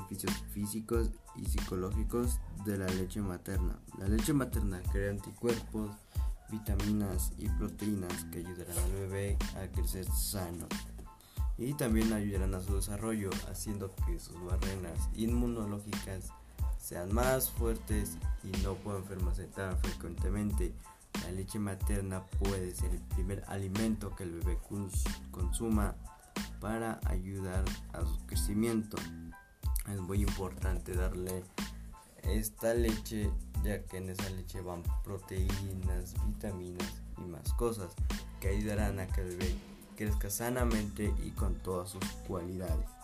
beneficios físicos y psicológicos de la leche materna. La leche materna crea anticuerpos, vitaminas y proteínas que ayudarán al bebé a crecer sano y también ayudarán a su desarrollo haciendo que sus barreras inmunológicas sean más fuertes y no puedan enfermarse tan frecuentemente. La leche materna puede ser el primer alimento que el bebé consuma para ayudar a su crecimiento. Es muy importante darle esta leche ya que en esa leche van proteínas, vitaminas y más cosas que ayudarán a que el bebé crezca sanamente y con todas sus cualidades.